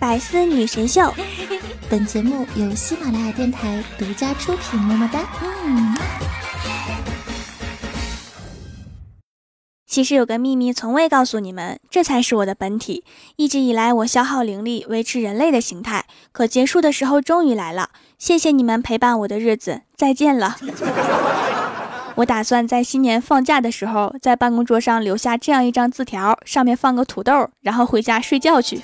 百思女神秀，本节目由喜马拉雅电台独家出品，么么哒。嗯。其实有个秘密从未告诉你们，这才是我的本体。一直以来，我消耗灵力维持人类的形态，可结束的时候终于来了。谢谢你们陪伴我的日子，再见了。我打算在新年放假的时候，在办公桌上留下这样一张字条，上面放个土豆，然后回家睡觉去。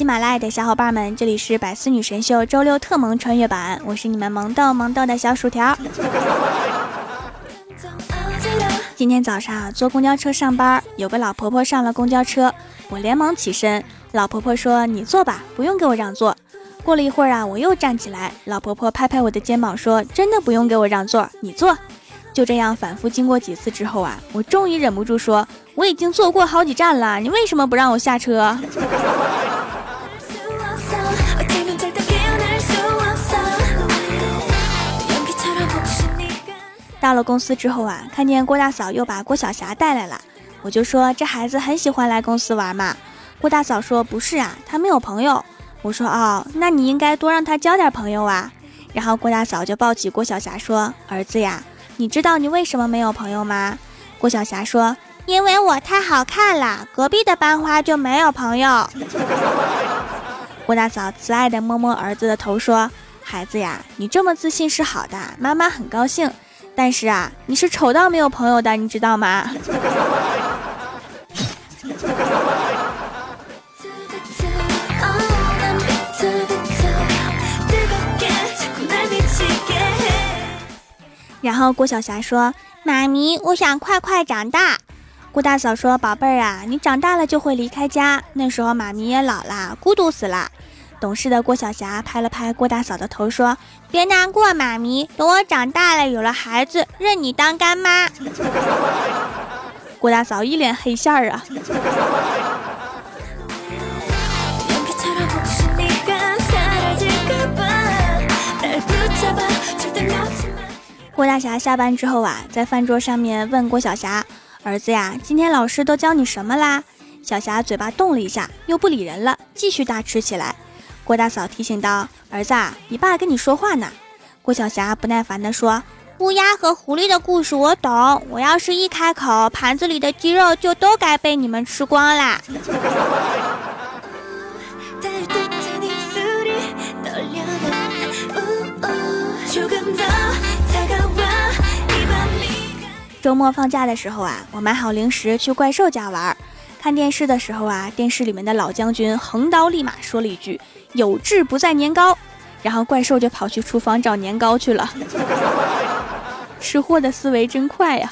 喜马拉雅的小伙伴们，这里是百思女神秀周六特萌穿越版，我是你们萌豆萌豆的小薯条。今天早上坐公交车上班，有个老婆婆上了公交车，我连忙起身，老婆婆说：“你坐吧，不用给我让座。”过了一会儿啊，我又站起来，老婆婆拍拍我的肩膀说：“真的不用给我让座，你坐。”就这样反复经过几次之后啊，我终于忍不住说：“我已经坐过好几站了，你为什么不让我下车？”到了公司之后啊，看见郭大嫂又把郭晓霞带来了，我就说这孩子很喜欢来公司玩嘛。郭大嫂说不是啊，他没有朋友。我说哦，那你应该多让他交点朋友啊。然后郭大嫂就抱起郭晓霞说：“儿子呀，你知道你为什么没有朋友吗？”郭晓霞说：“因为我太好看了，隔壁的班花就没有朋友。”郭大嫂慈爱地摸摸儿子的头说：“孩子呀，你这么自信是好的，妈妈很高兴。”但是啊，你是丑到没有朋友的，你知道吗？然后郭晓霞说：“妈咪，我想快快长大。”郭大嫂说：“宝贝儿啊，你长大了就会离开家，那时候妈咪也老了，孤独死了。”懂事的郭晓霞拍了拍郭大嫂的头，说：“别难过，妈咪，等我长大了，有了孩子，认你当干妈。”郭大嫂一脸黑线儿啊！郭大侠下班之后啊，在饭桌上面问郭晓霞：“儿子呀，今天老师都教你什么啦？”小霞嘴巴动了一下，又不理人了，继续大吃起来。郭大嫂提醒道：“儿子，你爸跟你说话呢。”郭晓霞不耐烦地说：“乌鸦和狐狸的故事我懂，我要是一开口，盘子里的鸡肉就都该被你们吃光啦。”周末放假的时候啊，我买好零食去怪兽家玩。看电视的时候啊，电视里面的老将军横刀立马说了一句。有志不在年高，然后怪兽就跑去厨房找年糕去了。吃货的思维真快呀！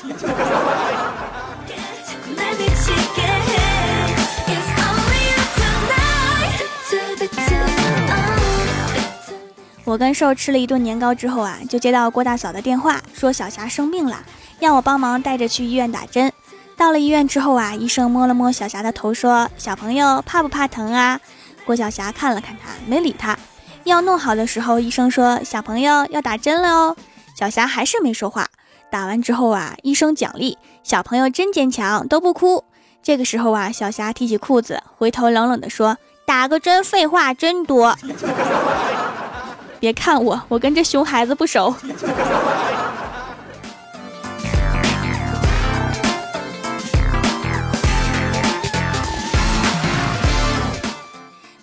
我跟兽吃了一顿年糕之后啊，就接到郭大嫂的电话，说小霞生病了，要我帮忙带着去医院打针。到了医院之后啊，医生摸了摸小霞的头，说：“小朋友怕不怕疼啊？”郭晓霞看了看他，没理他。药弄好的时候，医生说：“小朋友要打针了哦。”小霞还是没说话。打完之后啊，医生奖励小朋友真坚强，都不哭。这个时候啊，小霞提起裤子，回头冷冷地说：“打个针，废话真多。”别看我，我跟这熊孩子不熟。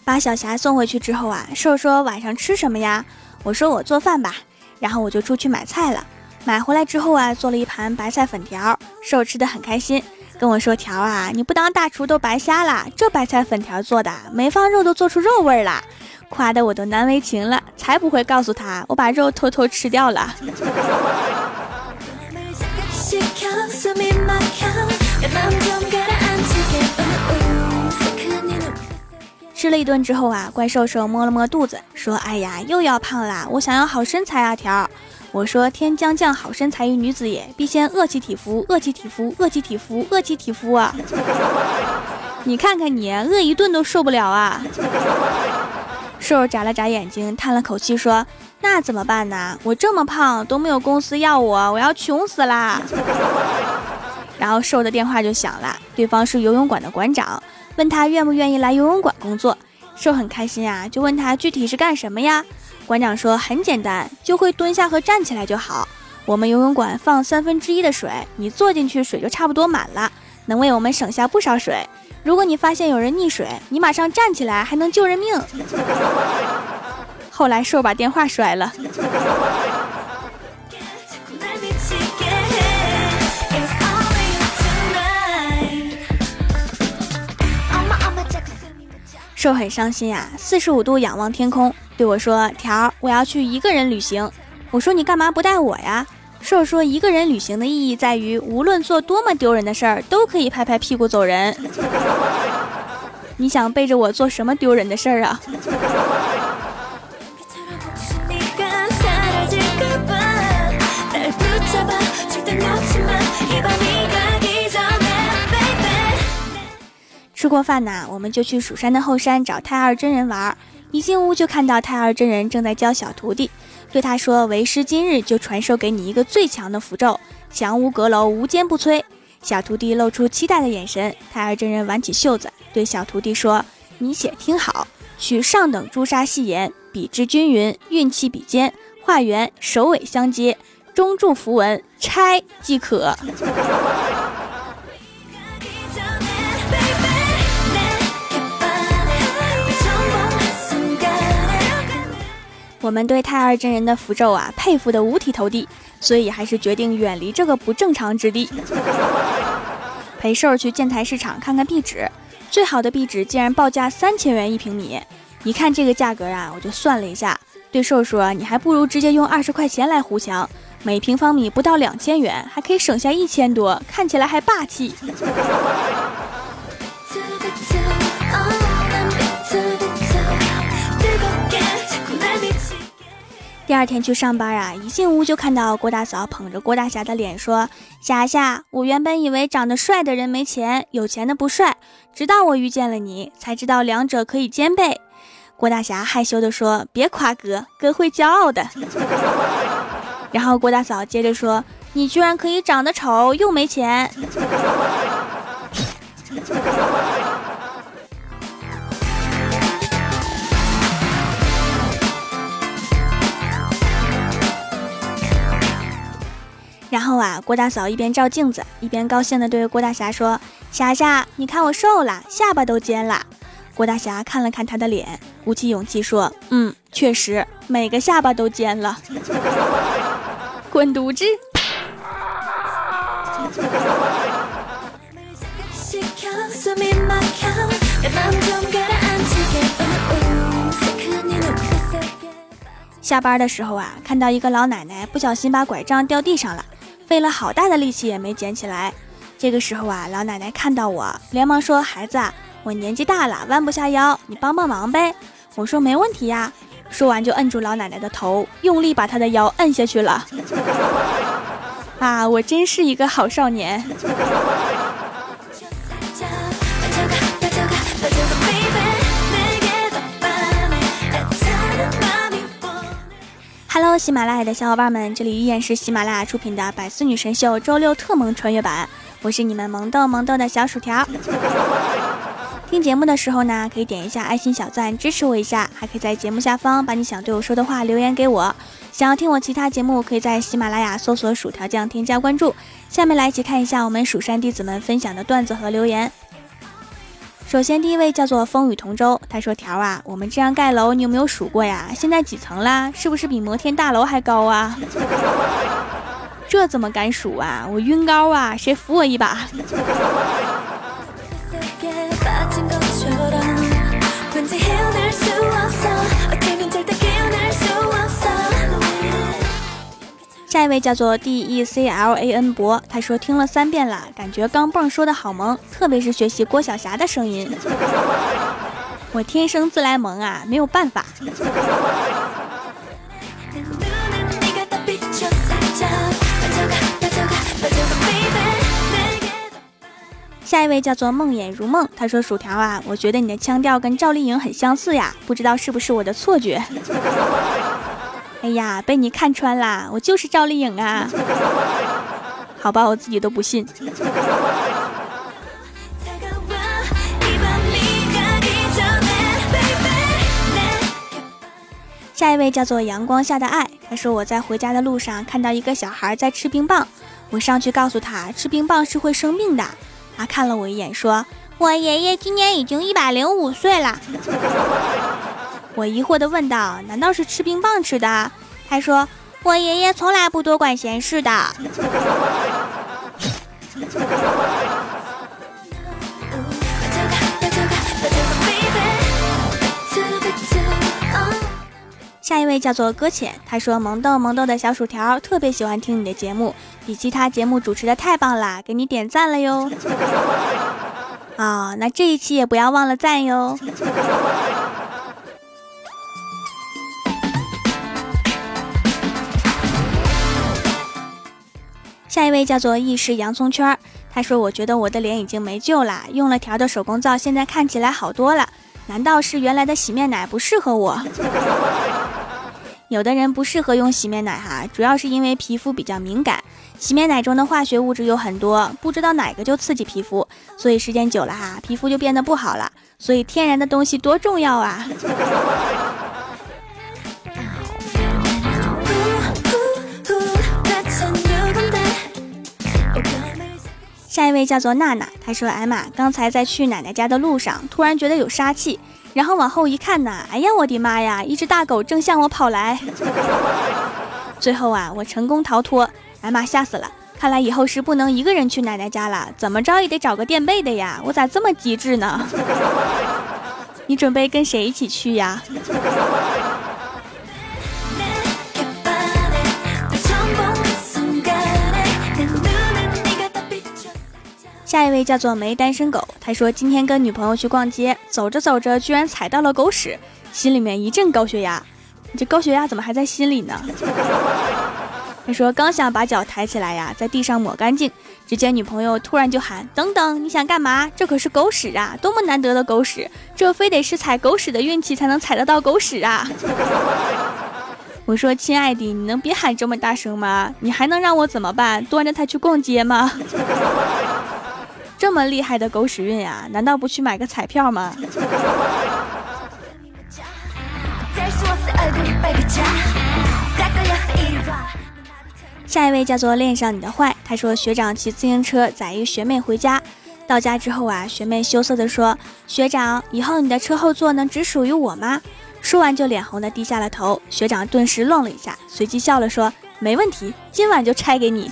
把小霞送回去之后啊，瘦说晚上吃什么呀？我说我做饭吧，然后我就出去买菜了。买回来之后啊，做了一盘白菜粉条，瘦吃的很开心，跟我说条啊，你不当大厨都白瞎了。这白菜粉条做的没放肉都做出肉味儿了，夸的我都难为情了，才不会告诉他我把肉偷偷吃掉了。吃了一顿之后啊，怪兽兽摸了摸肚子，说：“哎呀，又要胖啦！我想要好身材啊，条儿。”我说：“天将降好身材于女子也，必先饿其体肤，饿其体肤，饿其体肤，饿其体肤啊！你看看你，饿一顿都受不了啊！”瘦眨了眨眼睛，叹了口气说：“那怎么办呢？我这么胖都没有公司要我，我要穷死啦！” 然后瘦的电话就响了，对方是游泳馆的馆长，问他愿不愿意来游泳馆工作。瘦很开心啊，就问他具体是干什么呀？馆长说很简单，就会蹲下和站起来就好。我们游泳馆放三分之一的水，你坐进去水就差不多满了，能为我们省下不少水。如果你发现有人溺水，你马上站起来，还能救人命。后来瘦把电话摔了。瘦很伤心啊，四十五度仰望天空，对我说：“条，我要去一个人旅行。”我说：“你干嘛不带我呀？”瘦说：“一个人旅行的意义在于，无论做多么丢人的事儿，都可以拍拍屁股走人。你想背着我做什么丢人的事儿啊？” 吃过饭呐，我们就去蜀山的后山找太二真人玩。一进屋就看到太二真人正在教小徒弟，对他说：“为师今日就传授给你一个最强的符咒，墙无阁楼，无坚不摧。”小徒弟露出期待的眼神。太二真人挽起袖子，对小徒弟说：“你且听好，取上等朱砂细盐，比之均匀，运气比肩，画圆，首尾相接，中注符文，拆即可。”我们对太二真人的符咒啊佩服的五体投地，所以还是决定远离这个不正常之地。陪瘦去建材市场看看壁纸，最好的壁纸竟然报价三千元一平米。一看这个价格啊，我就算了一下，对瘦说：“你还不如直接用二十块钱来糊墙，每平方米不到两千元，还可以省下一千多，看起来还霸气。”第二天去上班啊，一进屋就看到郭大嫂捧着郭大侠的脸说：“霞霞，我原本以为长得帅的人没钱，有钱的不帅，直到我遇见了你，才知道两者可以兼备。”郭大侠害羞的说：“别夸哥，哥会骄傲的。”然后郭大嫂接着说：“你居然可以长得丑又没钱。”然后啊，郭大嫂一边照镜子，一边高兴地对郭大侠说：“霞霞，你看我瘦了，下巴都尖了。”郭大侠看了看他的脸，鼓起勇气说：“嗯，确实，每个下巴都尖了。”滚犊子！下班的时候啊，看到一个老奶奶不小心把拐杖掉地上了。费了好大的力气也没捡起来。这个时候啊，老奶奶看到我，连忙说：“孩子，我年纪大了，弯不下腰，你帮帮忙呗。”我说：“没问题呀。”说完就摁住老奶奶的头，用力把她的腰摁下去了。啊，我真是一个好少年。喜马拉雅的小伙伴们，这里依然是喜马拉雅出品的《百思女神秀》周六特萌穿越版，我是你们萌豆萌豆的小薯条。听节目的时候呢，可以点一下爱心小赞支持我一下，还可以在节目下方把你想对我说的话留言给我。想要听我其他节目，可以在喜马拉雅搜索“薯条酱”添加关注。下面来一起看一下我们蜀山弟子们分享的段子和留言。首先，第一位叫做风雨同舟，他说：“条啊，我们这样盖楼，你有没有数过呀？现在几层啦？是不是比摩天大楼还高啊？这怎么敢数啊？我晕高啊！谁扶我一把？”下一位叫做 declan 博，他说听了三遍了，感觉钢镚说的好萌，特别是学习郭晓霞的声音。我天生自来萌啊，没有办法。下一位叫做梦魇如梦，他说薯条啊，我觉得你的腔调跟赵丽颖很相似呀，不知道是不是我的错觉。哎呀，被你看穿啦，我就是赵丽颖啊！好吧，我自己都不信。下一位叫做阳光下的爱，他说我在回家的路上看到一个小孩在吃冰棒，我上去告诉他吃冰棒是会生病的。他看了我一眼，说：“我爷爷今年已经一百零五岁了。”我疑惑地问道：“难道是吃冰棒吃的？”他说：“我爷爷从来不多管闲事的。”下一位叫做搁浅，他说：“萌豆萌豆的小薯条特别喜欢听你的节目，比其他节目主持的太棒啦，给你点赞了哟。”啊，那这一期也不要忘了赞哟。下一位叫做意式洋葱圈，他说：“我觉得我的脸已经没救了，用了条的手工皂，现在看起来好多了。难道是原来的洗面奶不适合我？”有的人不适合用洗面奶哈，主要是因为皮肤比较敏感，洗面奶中的化学物质有很多，不知道哪个就刺激皮肤，所以时间久了哈，皮肤就变得不好了。所以天然的东西多重要啊！下一位叫做娜娜，她说：“艾玛，刚才在去奶奶家的路上，突然觉得有杀气。”然后往后一看呢，哎呀，我的妈呀！一只大狗正向我跑来。最后啊，我成功逃脱。哎妈，吓死了！看来以后是不能一个人去奶奶家了，怎么着也得找个垫背的呀。我咋这么机智呢？你准备跟谁一起去呀？下一位叫做没单身狗，他说今天跟女朋友去逛街，走着走着居然踩到了狗屎，心里面一阵高血压。你这高血压怎么还在心里呢？他说刚想把脚抬起来呀，在地上抹干净，只见女朋友突然就喊：“等等，你想干嘛？这可是狗屎啊！多么难得的狗屎，这非得是踩狗屎的运气才能踩得到狗屎啊！”我说亲爱的，你能别喊这么大声吗？你还能让我怎么办？端着它去逛街吗？这么厉害的狗屎运呀，难道不去买个彩票吗？下一位叫做恋上你的坏，他说学长骑自行车载一学妹回家，到家之后啊，学妹羞涩的说：“学长，以后你的车后座能只属于我吗？”说完就脸红的低下了头。学长顿时愣了一下，随即笑了说：“没问题，今晚就拆给你。”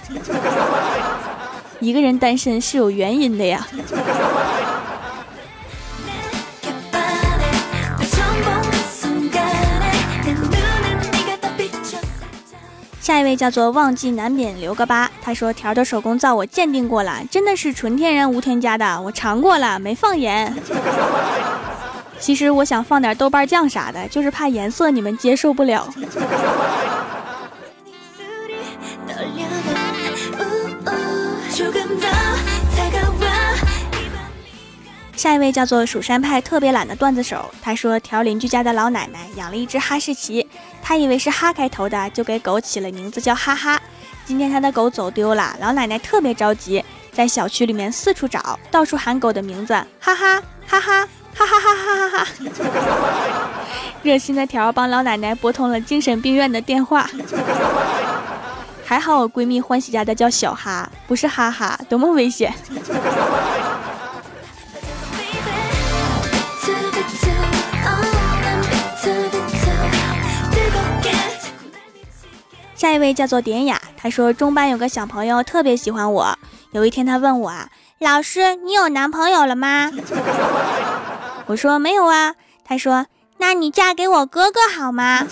一个人单身是有原因的呀。下一位叫做忘记难免留个疤，他说条的手工皂我鉴定过了，真的是纯天然无添加的，我尝过了，没放盐。其实我想放点豆瓣酱啥的，就是怕颜色你们接受不了。下一位叫做蜀山派特别懒的段子手，他说条邻居家的老奶奶养了一只哈士奇，他以为是哈开头的，就给狗起了名字叫哈哈。今天他的狗走丢了，老奶奶特别着急，在小区里面四处找，到处喊狗的名字，哈哈哈哈哈哈哈哈哈哈。热心的条帮老奶奶拨通了精神病院的电话，还好我闺蜜欢喜家的叫小哈，不是哈哈，多么危险。下一位叫做典雅，他说中班有个小朋友特别喜欢我。有一天他问我啊，老师你有男朋友了吗？我说没有啊。他说那你嫁给我哥哥好吗？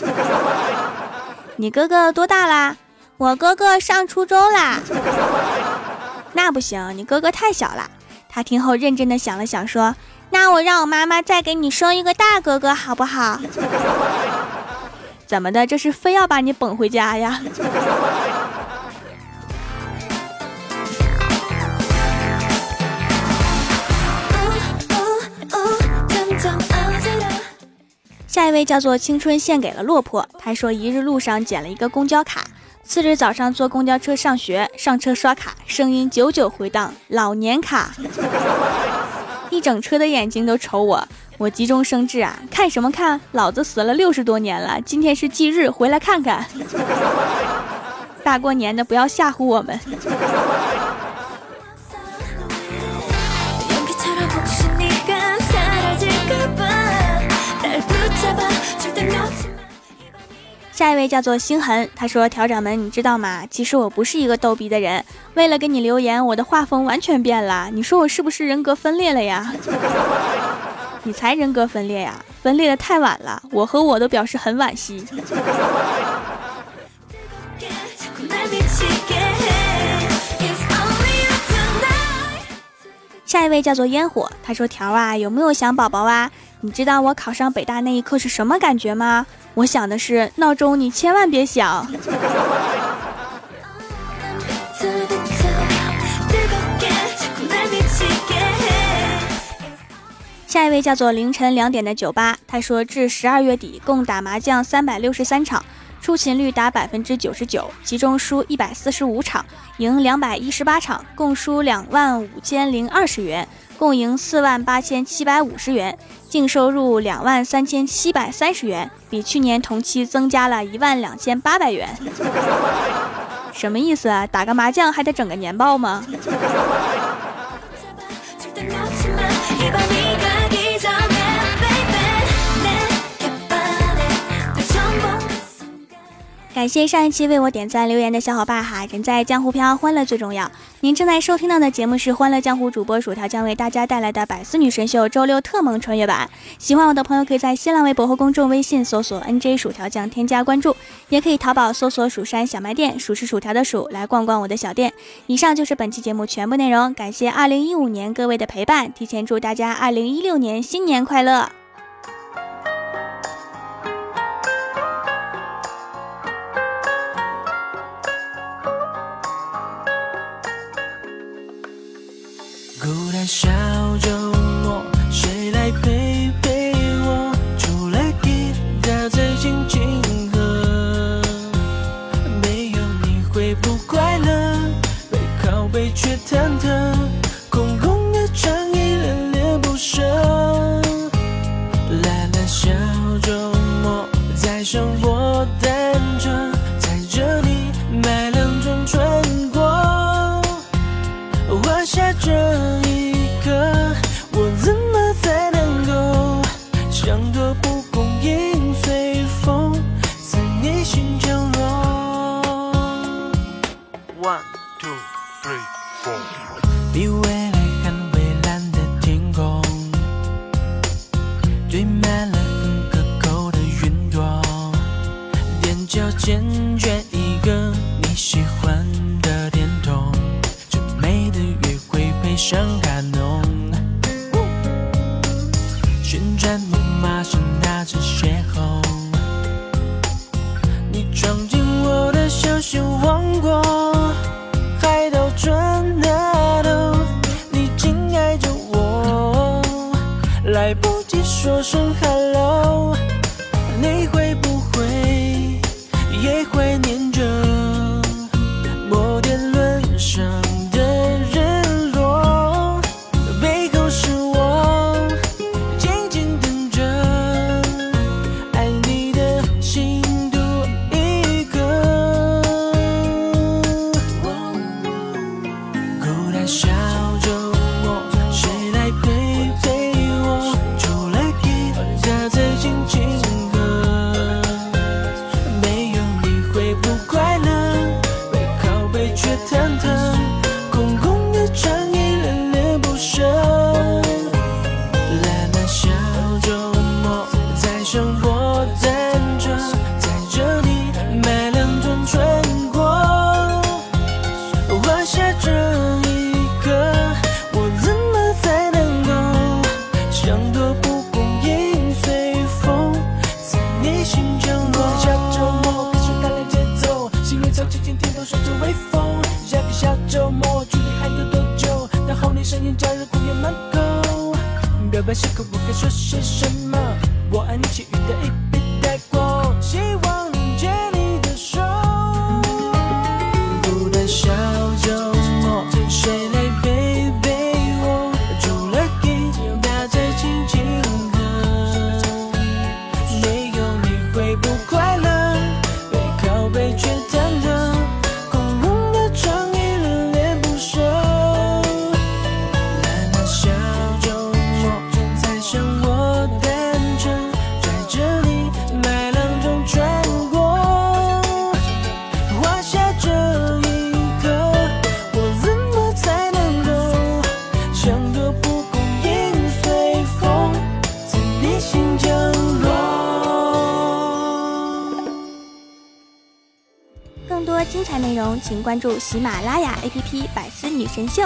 你哥哥多大啦？我哥哥上初中啦。那不行，你哥哥太小了。他听后认真的想了想，说那我让我妈妈再给你生一个大哥哥好不好？怎么的？这是非要把你捧回家呀？下一位叫做青春献给了落魄他说一日路上捡了一个公交卡次日早上坐公交车上学上车刷卡声音久久回荡老年卡。整车的眼睛都瞅我，我急中生智啊，看什么看？老子死了六十多年了，今天是忌日，回来看看。大过年的，不要吓唬我们。下一位叫做星痕，他说：“调掌门，你知道吗？其实我不是一个逗逼的人。为了给你留言，我的画风完全变了。你说我是不是人格分裂了呀？你才人格分裂呀！分裂的太晚了，我和我都表示很惋惜。”下一位叫做烟火，他说：“条啊，有没有想宝宝啊？你知道我考上北大那一刻是什么感觉吗？我想的是闹钟，你千万别响。”下一位叫做凌晨两点的酒吧，他说至十二月底共打麻将三百六十三场。出勤率达百分之九十九，其中输一百四十五场，赢两百一十八场，共输两万五千零二十元，共赢四万八千七百五十元，净收入两万三千七百三十元，比去年同期增加了一万两千八百元。什么意思啊？打个麻将还得整个年报吗？感谢上一期为我点赞留言的小伙伴哈，人在江湖飘，欢乐最重要。您正在收听到的节目是《欢乐江湖》主播薯条将为大家带来的百思女神秀周六特萌穿越版。喜欢我的朋友可以在新浪微博和公众微信搜索 “nj 薯条酱”添加关注，也可以淘宝搜索“蜀山小卖店”，数是薯条的数，来逛逛我的小店。以上就是本期节目全部内容，感谢二零一五年各位的陪伴，提前祝大家二零一六年新年快乐。小选一个你喜欢的甜筒，最美的约会配上卡农。关注喜马拉雅 APP《百思女神秀》。